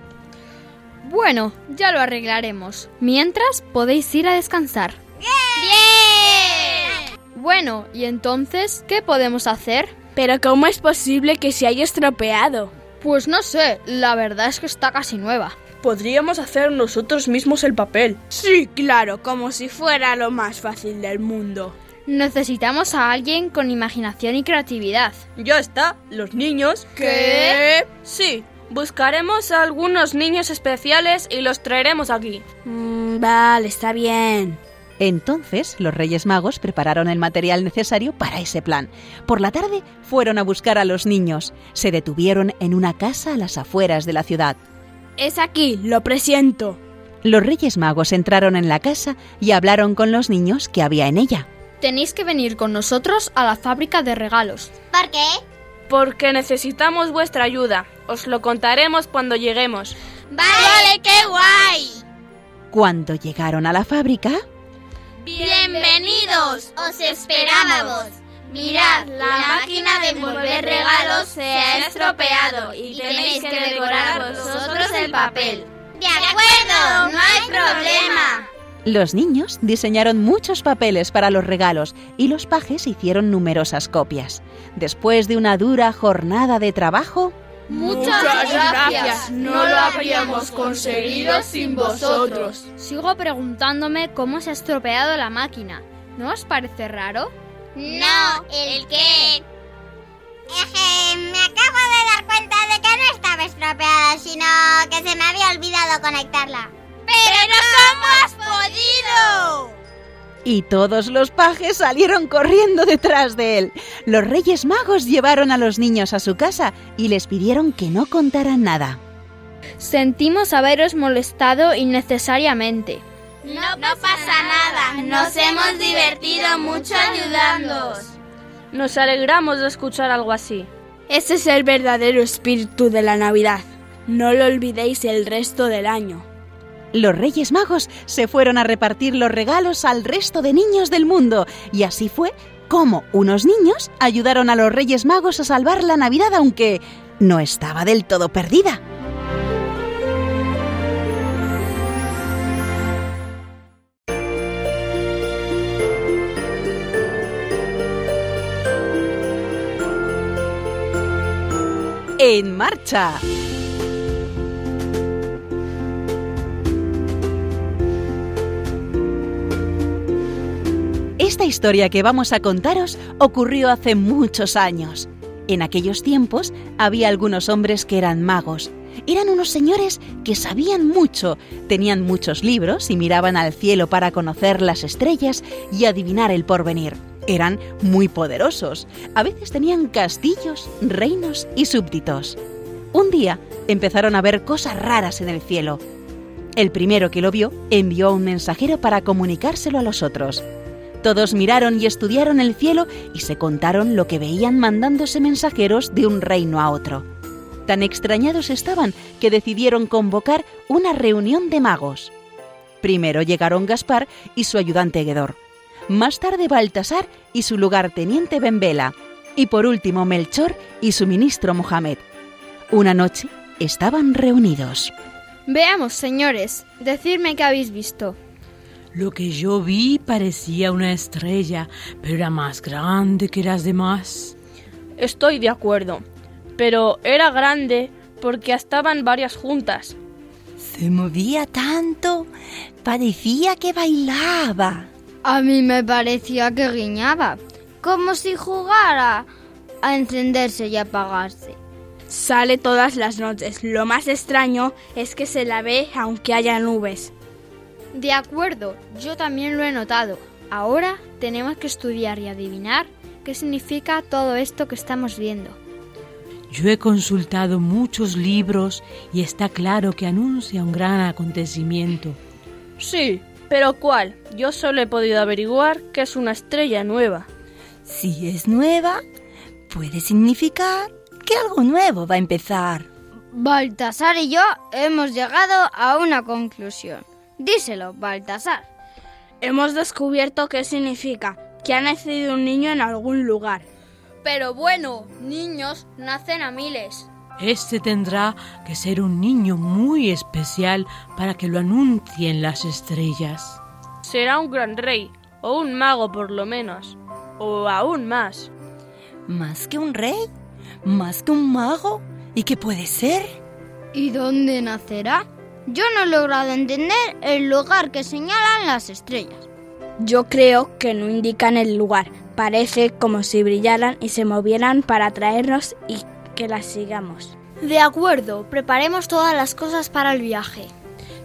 Bueno, ya lo arreglaremos. Mientras podéis ir a descansar. ¡Bien! Bueno, ¿y entonces qué podemos hacer? Pero ¿cómo es posible que se haya estropeado? Pues no sé, la verdad es que está casi nueva. Podríamos hacer nosotros mismos el papel. Sí, claro, como si fuera lo más fácil del mundo. Necesitamos a alguien con imaginación y creatividad. Ya está, los niños. ¿Qué? Sí, buscaremos a algunos niños especiales y los traeremos aquí. Mm, vale, está bien. Entonces los Reyes Magos prepararon el material necesario para ese plan. Por la tarde fueron a buscar a los niños. Se detuvieron en una casa a las afueras de la ciudad. Es aquí, lo presiento. Los Reyes Magos entraron en la casa y hablaron con los niños que había en ella. Tenéis que venir con nosotros a la fábrica de regalos. ¿Por qué? Porque necesitamos vuestra ayuda. Os lo contaremos cuando lleguemos. ¡Vale, qué guay! Cuando llegaron a la fábrica, ¡Bienvenidos! ¡Os esperábamos! Mirad, la máquina de envolver regalos se ha estropeado y tenéis que decorar vosotros el papel. ¡De acuerdo! ¡No hay problema! los niños diseñaron muchos papeles para los regalos y los pajes hicieron numerosas copias. Después de una dura jornada de trabajo, Muchas gracias. No lo habríamos conseguido sin vosotros. Sigo preguntándome cómo se ha estropeado la máquina. ¿No os parece raro? No, ¿el qué? Eje, me acabo de dar cuenta de que no estaba estropeada, sino que se me había olvidado conectarla. ¡Pero cómo has podido! y todos los pajes salieron corriendo detrás de él. Los Reyes Magos llevaron a los niños a su casa y les pidieron que no contaran nada. Sentimos haberos molestado innecesariamente. No, pasa nada. Nos hemos divertido mucho ayudándoos. Nos alegramos de escuchar algo así. Ese es el verdadero espíritu de la Navidad. No lo olvidéis el resto del año. Los Reyes Magos se fueron a repartir los regalos al resto de niños del mundo y así fue como unos niños ayudaron a los Reyes Magos a salvar la Navidad aunque no estaba del todo perdida. En marcha. Esta historia que vamos a contaros ocurrió hace muchos años. En aquellos tiempos había algunos hombres que eran magos. Eran unos señores que sabían mucho, tenían muchos libros y miraban al cielo para conocer las estrellas y adivinar el porvenir. Eran muy poderosos. A veces tenían castillos, reinos y súbditos. Un día empezaron a ver cosas raras en el cielo. El primero que lo vio envió un mensajero para comunicárselo a los otros. Todos miraron y estudiaron el cielo y se contaron lo que veían mandándose mensajeros de un reino a otro. Tan extrañados estaban que decidieron convocar una reunión de magos. Primero llegaron Gaspar y su ayudante Guedor. Más tarde Baltasar y su lugarteniente Bembela. Y por último Melchor y su ministro Mohamed. Una noche estaban reunidos. Veamos, señores, decidme qué habéis visto. Lo que yo vi parecía una estrella, pero era más grande que las demás. Estoy de acuerdo, pero era grande porque estaban varias juntas. Se movía tanto, parecía que bailaba. A mí me parecía que guiñaba, como si jugara a encenderse y apagarse. Sale todas las noches. Lo más extraño es que se la ve aunque haya nubes. De acuerdo, yo también lo he notado. Ahora tenemos que estudiar y adivinar qué significa todo esto que estamos viendo. Yo he consultado muchos libros y está claro que anuncia un gran acontecimiento. Sí, pero ¿cuál? Yo solo he podido averiguar que es una estrella nueva. Si es nueva, puede significar que algo nuevo va a empezar. Baltasar y yo hemos llegado a una conclusión. Díselo, Baltasar. Hemos descubierto qué significa que ha nacido un niño en algún lugar. Pero bueno, niños nacen a miles. Este tendrá que ser un niño muy especial para que lo anuncien las estrellas. Será un gran rey, o un mago por lo menos, o aún más. ¿Más que un rey? ¿Más que un mago? ¿Y qué puede ser? ¿Y dónde nacerá? Yo no he logrado entender el lugar que señalan las estrellas. Yo creo que no indican el lugar. Parece como si brillaran y se movieran para atraernos y que las sigamos. De acuerdo, preparemos todas las cosas para el viaje.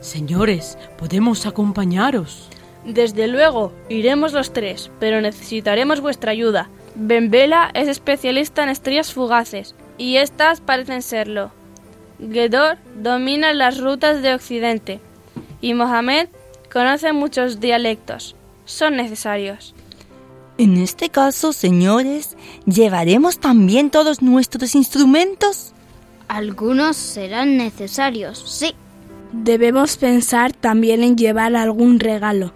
Señores, podemos acompañaros. Desde luego, iremos los tres, pero necesitaremos vuestra ayuda. Benvela es especialista en estrellas fugaces, y estas parecen serlo. Gedor domina las rutas de Occidente, y Mohamed conoce muchos dialectos. Son necesarios. En este caso, señores, ¿llevaremos también todos nuestros instrumentos? Algunos serán necesarios, sí. Debemos pensar también en llevar algún regalo.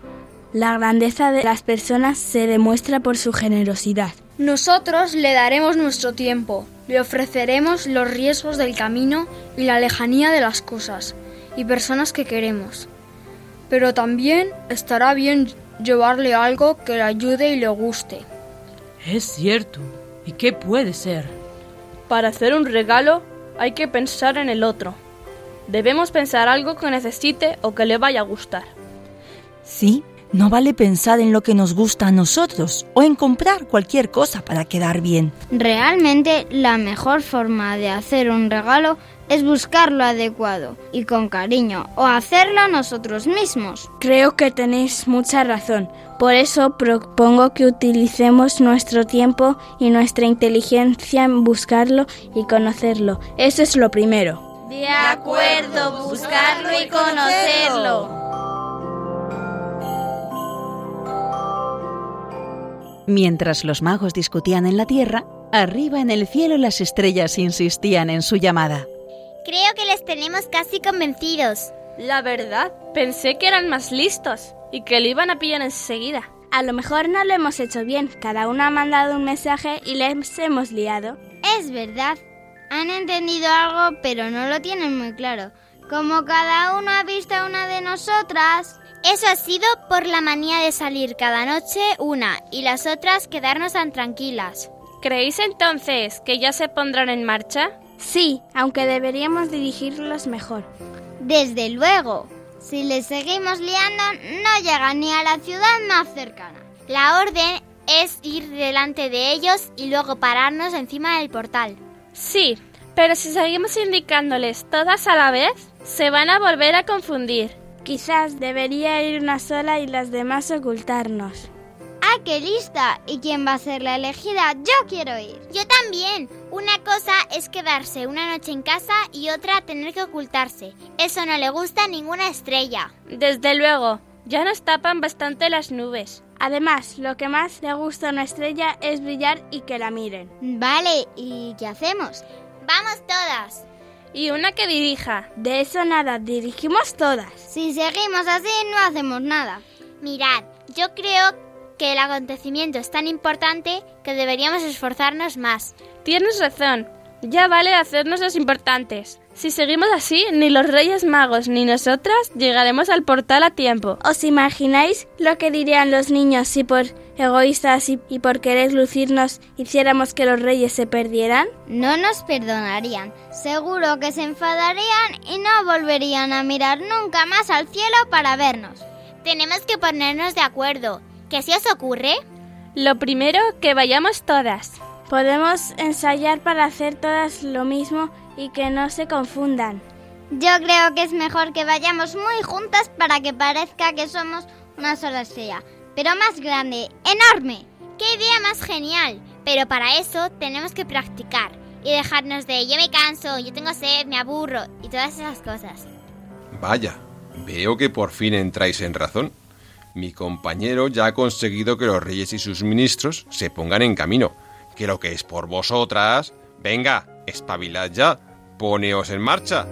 La grandeza de las personas se demuestra por su generosidad. Nosotros le daremos nuestro tiempo, le ofreceremos los riesgos del camino y la lejanía de las cosas y personas que queremos. Pero también estará bien llevarle algo que le ayude y le guste. Es cierto. ¿Y qué puede ser? Para hacer un regalo hay que pensar en el otro. Debemos pensar algo que necesite o que le vaya a gustar. Sí, no vale pensar en lo que nos gusta a nosotros o en comprar cualquier cosa para quedar bien. Realmente la mejor forma de hacer un regalo es buscar lo adecuado y con cariño o hacerlo nosotros mismos. Creo que tenéis mucha razón. Por eso propongo que utilicemos nuestro tiempo y nuestra inteligencia en buscarlo y conocerlo. Eso es lo primero. De acuerdo, buscarlo y conocerlo. Mientras los magos discutían en la tierra, arriba en el cielo las estrellas insistían en su llamada. Creo que les tenemos casi convencidos. La verdad, pensé que eran más listos y que le iban a pillar enseguida. A lo mejor no lo hemos hecho bien. Cada uno ha mandado un mensaje y les hemos liado. Es verdad. Han entendido algo, pero no lo tienen muy claro. Como cada uno ha visto a una de nosotras. Eso ha sido por la manía de salir cada noche una y las otras quedarnos tan tranquilas. ¿Creéis entonces que ya se pondrán en marcha? Sí, aunque deberíamos dirigirlos mejor. Desde luego. Si les seguimos liando, no llegan ni a la ciudad más cercana. La orden es ir delante de ellos y luego pararnos encima del portal. Sí, pero si seguimos indicándoles todas a la vez, se van a volver a confundir. Quizás debería ir una sola y las demás ocultarnos. ¡Ah, qué lista! ¿Y quién va a ser la elegida? Yo quiero ir. Yo también. Una cosa es quedarse una noche en casa y otra tener que ocultarse. Eso no le gusta a ninguna estrella. Desde luego, ya nos tapan bastante las nubes. Además, lo que más le gusta a una estrella es brillar y que la miren. Vale, ¿y qué hacemos? Vamos todas. Y una que dirija. De eso nada, dirigimos todas. Si seguimos así, no hacemos nada. Mirad, yo creo que el acontecimiento es tan importante que deberíamos esforzarnos más. Tienes razón. Ya vale hacernos los importantes. Si seguimos así, ni los Reyes Magos ni nosotras llegaremos al portal a tiempo. ¿Os imagináis lo que dirían los niños si por egoístas y, y, por querer lucirnos hiciéramos que los reyes se perdieran? No nos perdonarían. Seguro que se enfadarían y no volverían a mirar nunca más al cielo para vernos. Tenemos que ponernos de acuerdo. ¿Qué se os ocurre? Lo primero, que vayamos todas. Podemos ensayar para hacer todas lo mismo y que no se confundan. Yo creo que es mejor que vayamos muy juntas para que parezca que somos una sola estrella, pero más grande, enorme. ¡Qué idea más genial! Pero para eso tenemos que practicar y dejarnos de yo me canso, yo tengo sed, me aburro y todas esas cosas. Vaya, veo que por fin entráis en razón. Mi compañero ya ha conseguido que los reyes y sus ministros se pongan en camino. Que lo que es por vosotras... Venga, espabilad ya. Poneos en marcha.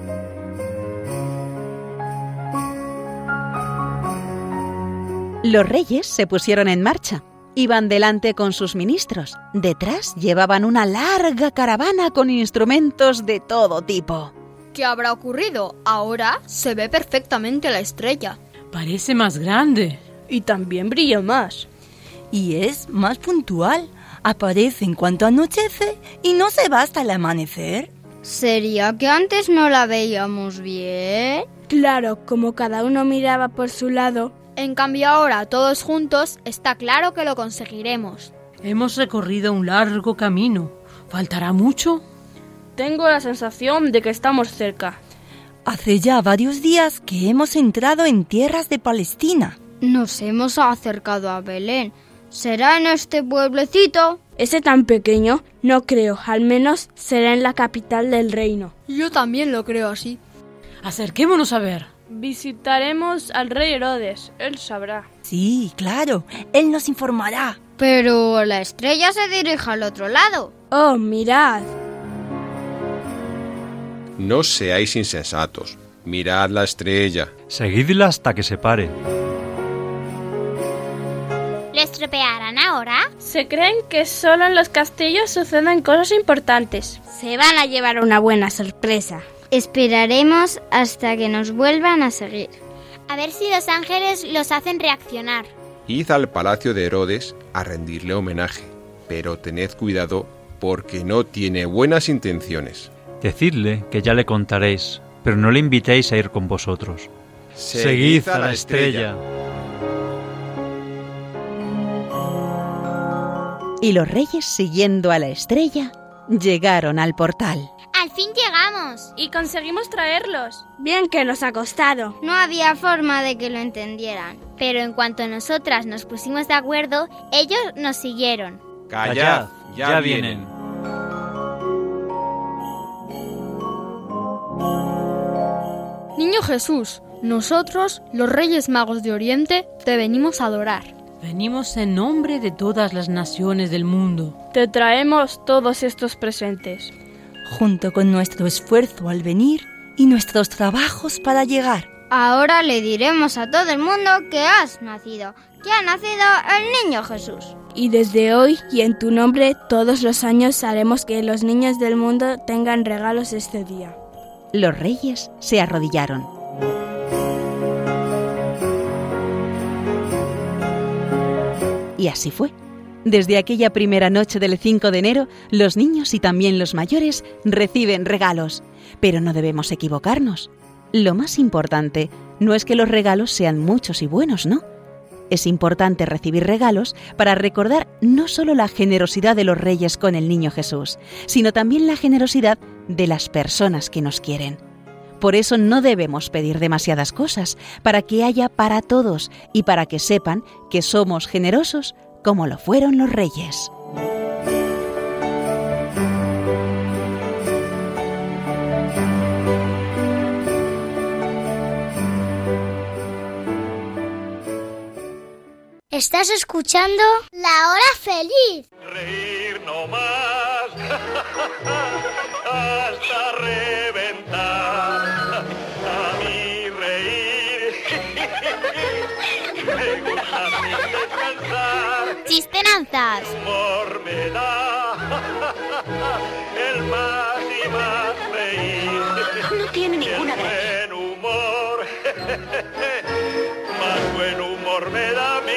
Los reyes se pusieron en marcha. Iban delante con sus ministros. Detrás llevaban una larga caravana con instrumentos de todo tipo. ¿Qué habrá ocurrido? Ahora se ve perfectamente la estrella. Parece más grande. Y también brilla más. Y es más puntual. Aparece en cuanto anochece y no se va hasta el amanecer. ¿Sería que antes no la veíamos bien? Claro, como cada uno miraba por su lado. En cambio ahora, todos juntos, está claro que lo conseguiremos. Hemos recorrido un largo camino. ¿Faltará mucho? Tengo la sensación de que estamos cerca. Hace ya varios días que hemos entrado en tierras de Palestina. Nos hemos acercado a Belén. ¿Será en este pueblecito? Ese tan pequeño, no creo, al menos será en la capital del reino. Yo también lo creo así. Acerquémonos a ver. Visitaremos al rey Herodes, él sabrá. Sí, claro, él nos informará. Pero la estrella se dirige al otro lado. Oh, mirad. No seáis insensatos. Mirad la estrella. Seguidla hasta que se pare. ¿Lo estropearán ahora? Se creen que solo en los castillos suceden cosas importantes. Se van a llevar una buena sorpresa. Esperaremos hasta que nos vuelvan a seguir. A ver si los ángeles los hacen reaccionar. Id al palacio de Herodes a rendirle homenaje, pero tened cuidado porque no tiene buenas intenciones. Decidle que ya le contaréis, pero no le invitéis a ir con vosotros. Seguid a la estrella. Y los reyes, siguiendo a la estrella, llegaron al portal. ¡Al fin llegamos! Y conseguimos traerlos. Bien que nos ha costado. No había forma de que lo entendieran. Pero en cuanto nosotras nos pusimos de acuerdo, ellos nos siguieron. Callad, ya, ya vienen. vienen. Niño Jesús, nosotros, los Reyes Magos de Oriente, te venimos a adorar. Venimos en nombre de todas las naciones del mundo. Te traemos todos estos presentes. Junto con nuestro esfuerzo al venir y nuestros trabajos para llegar. Ahora le diremos a todo el mundo que has nacido, que ha nacido el niño Jesús. Y desde hoy y en tu nombre todos los años haremos que los niños del mundo tengan regalos este día. Los reyes se arrodillaron. Y así fue. Desde aquella primera noche del 5 de enero, los niños y también los mayores reciben regalos. Pero no debemos equivocarnos. Lo más importante no es que los regalos sean muchos y buenos, ¿no? Es importante recibir regalos para recordar no solo la generosidad de los reyes con el niño Jesús, sino también la generosidad de las personas que nos quieren. Por eso no debemos pedir demasiadas cosas, para que haya para todos y para que sepan que somos generosos como lo fueron los reyes. ¿Estás escuchando? La hora feliz. Reír no más hasta reventar. Chistenanzas. Humor me da el más y más reír. No tiene ninguna Y el Buen humor, más buen humor me da a mí.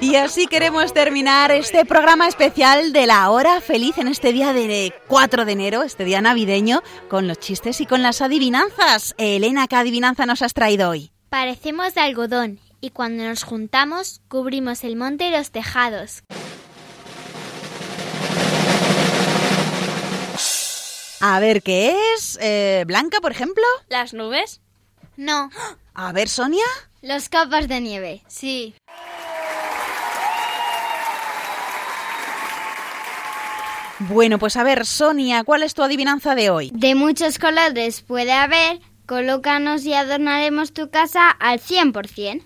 Y así queremos terminar este programa especial de la hora feliz en este día de 4 de enero, este día navideño, con los chistes y con las adivinanzas. Elena, ¿qué adivinanza nos has traído hoy? Parecemos de algodón y cuando nos juntamos cubrimos el monte y los tejados. A ver, ¿qué es? Eh, ¿Blanca, por ejemplo? ¿Las nubes? No. A ver, Sonia. Los capas de nieve, sí. Bueno, pues a ver, Sonia, ¿cuál es tu adivinanza de hoy? De muchos colores puede haber, colócanos y adornaremos tu casa al 100%.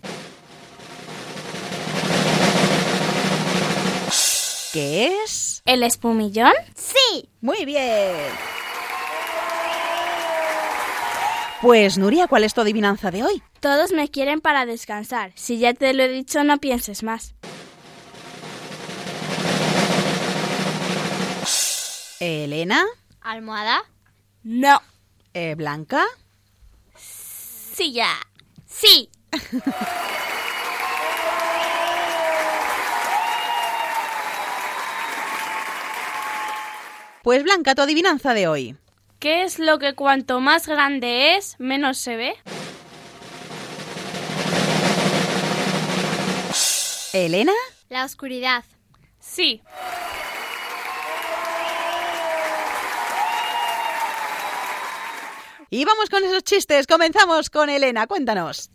¿Qué es? ¿El espumillón? Sí. Muy bien. Pues Nuria, ¿cuál es tu adivinanza de hoy? Todos me quieren para descansar. Si ya te lo he dicho, no pienses más. Elena. ¿Almohada? No. Eh, Blanca. Sí, ya. Sí. Pues Blanca, tu adivinanza de hoy. ¿Qué es lo que cuanto más grande es, menos se ve? Elena. La oscuridad. Sí. Y vamos con esos chistes. Comenzamos con Elena. Cuéntanos.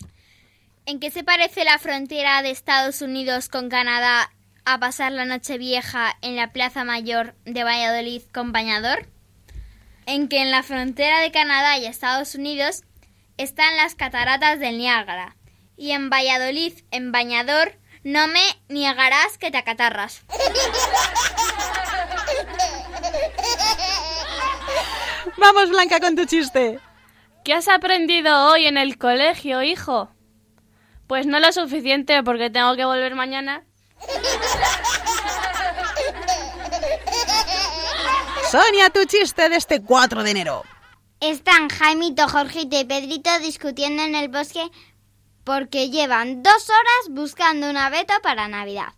¿En qué se parece la frontera de Estados Unidos con Canadá a pasar la noche vieja en la Plaza Mayor de Valladolid con bañador? En que en la frontera de Canadá y Estados Unidos están las cataratas del Niágara y en Valladolid en bañador no me niegarás que te acatarras. Vamos, Blanca, con tu chiste. ¿Qué has aprendido hoy en el colegio, hijo? Pues no lo suficiente porque tengo que volver mañana. Sonia, tu chiste de este 4 de enero. Están Jaimito, Jorgito y Pedrito discutiendo en el bosque porque llevan dos horas buscando un abeto para Navidad.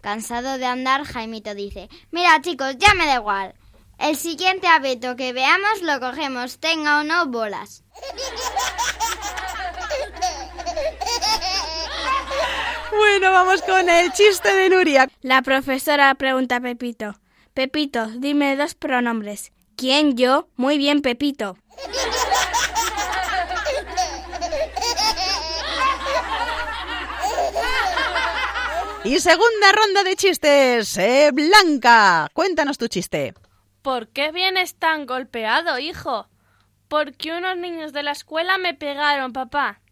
Cansado de andar, Jaimito dice, mira chicos, ya me da igual. El siguiente abeto que veamos lo cogemos, tenga o no bolas. Bueno, vamos con el chiste de Nuria. La profesora pregunta a Pepito. Pepito, dime dos pronombres. ¿Quién yo? Muy bien, Pepito. Y segunda ronda de chistes. Eh, Blanca, cuéntanos tu chiste. ¿Por qué vienes tan golpeado, hijo? Porque unos niños de la escuela me pegaron, papá.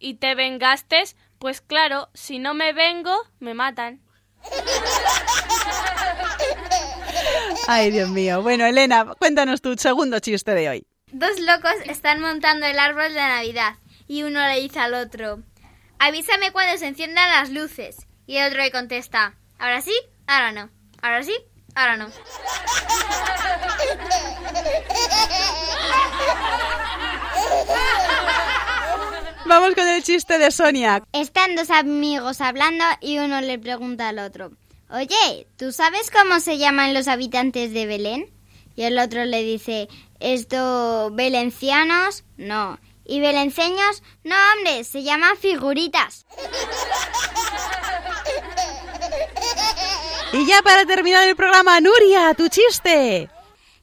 ¿Y te vengaste? Pues claro, si no me vengo, me matan. Ay, Dios mío. Bueno, Elena, cuéntanos tu segundo chiste de hoy. Dos locos están montando el árbol de Navidad y uno le dice al otro, avísame cuando se enciendan las luces. Y el otro le contesta, ahora sí, ahora no, ahora sí, ahora no. Vamos con el chiste de Sonia. Están dos amigos hablando y uno le pregunta al otro, Oye, ¿tú sabes cómo se llaman los habitantes de Belén? Y el otro le dice, ¿esto belencianos? No. ¿Y belenceños? No, hombre, se llaman figuritas. Y ya para terminar el programa, Nuria, tu chiste.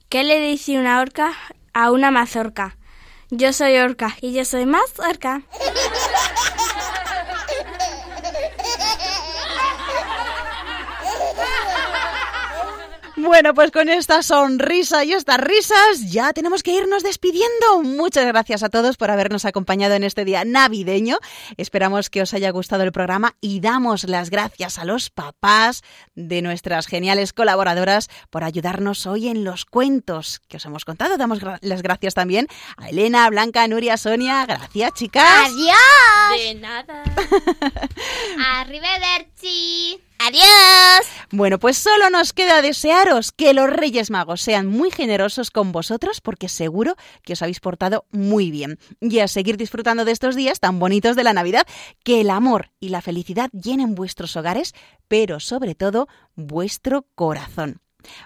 ¿Qué le dice una orca a una mazorca? Yo soy orca y yo soy más orca. Bueno, pues con esta sonrisa y estas risas ya tenemos que irnos despidiendo. Muchas gracias a todos por habernos acompañado en este día navideño. Esperamos que os haya gustado el programa y damos las gracias a los papás de nuestras geniales colaboradoras por ayudarnos hoy en los cuentos que os hemos contado. Damos gra las gracias también a Elena, Blanca, Nuria, Sonia. Gracias, chicas. ¡Adiós! De nada. Arrivederci. ¡Adiós! Bueno, pues solo nos queda desearos que los Reyes Magos sean muy generosos con vosotros porque seguro que os habéis portado muy bien. Y a seguir disfrutando de estos días tan bonitos de la Navidad, que el amor y la felicidad llenen vuestros hogares, pero sobre todo vuestro corazón.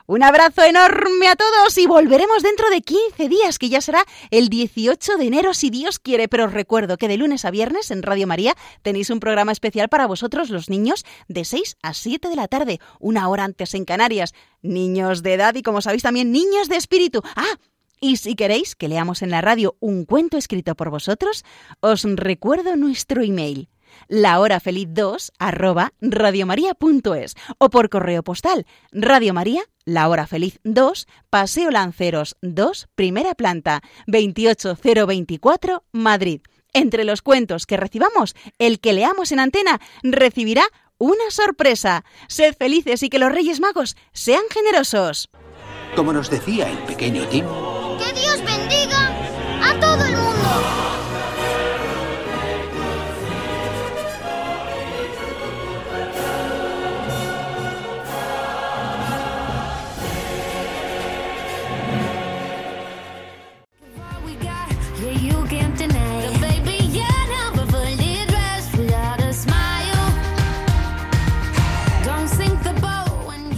Un abrazo enorme a todos y volveremos dentro de 15 días, que ya será el 18 de enero si Dios quiere. Pero os recuerdo que de lunes a viernes en Radio María tenéis un programa especial para vosotros los niños de 6 a 7 de la tarde, una hora antes en Canarias. Niños de edad y como sabéis también niños de espíritu. Ah, y si queréis que leamos en la radio un cuento escrito por vosotros, os recuerdo nuestro email lahorafeliz2 arroba radiomaria.es o por correo postal Radio María, La Hora Feliz 2, Paseo Lanceros 2, primera planta, 28024, Madrid. Entre los cuentos que recibamos, el que leamos en antena recibirá una sorpresa. Sed felices y que los Reyes Magos sean generosos. Como nos decía el pequeño Tim, ¡Que Dios bendiga a todo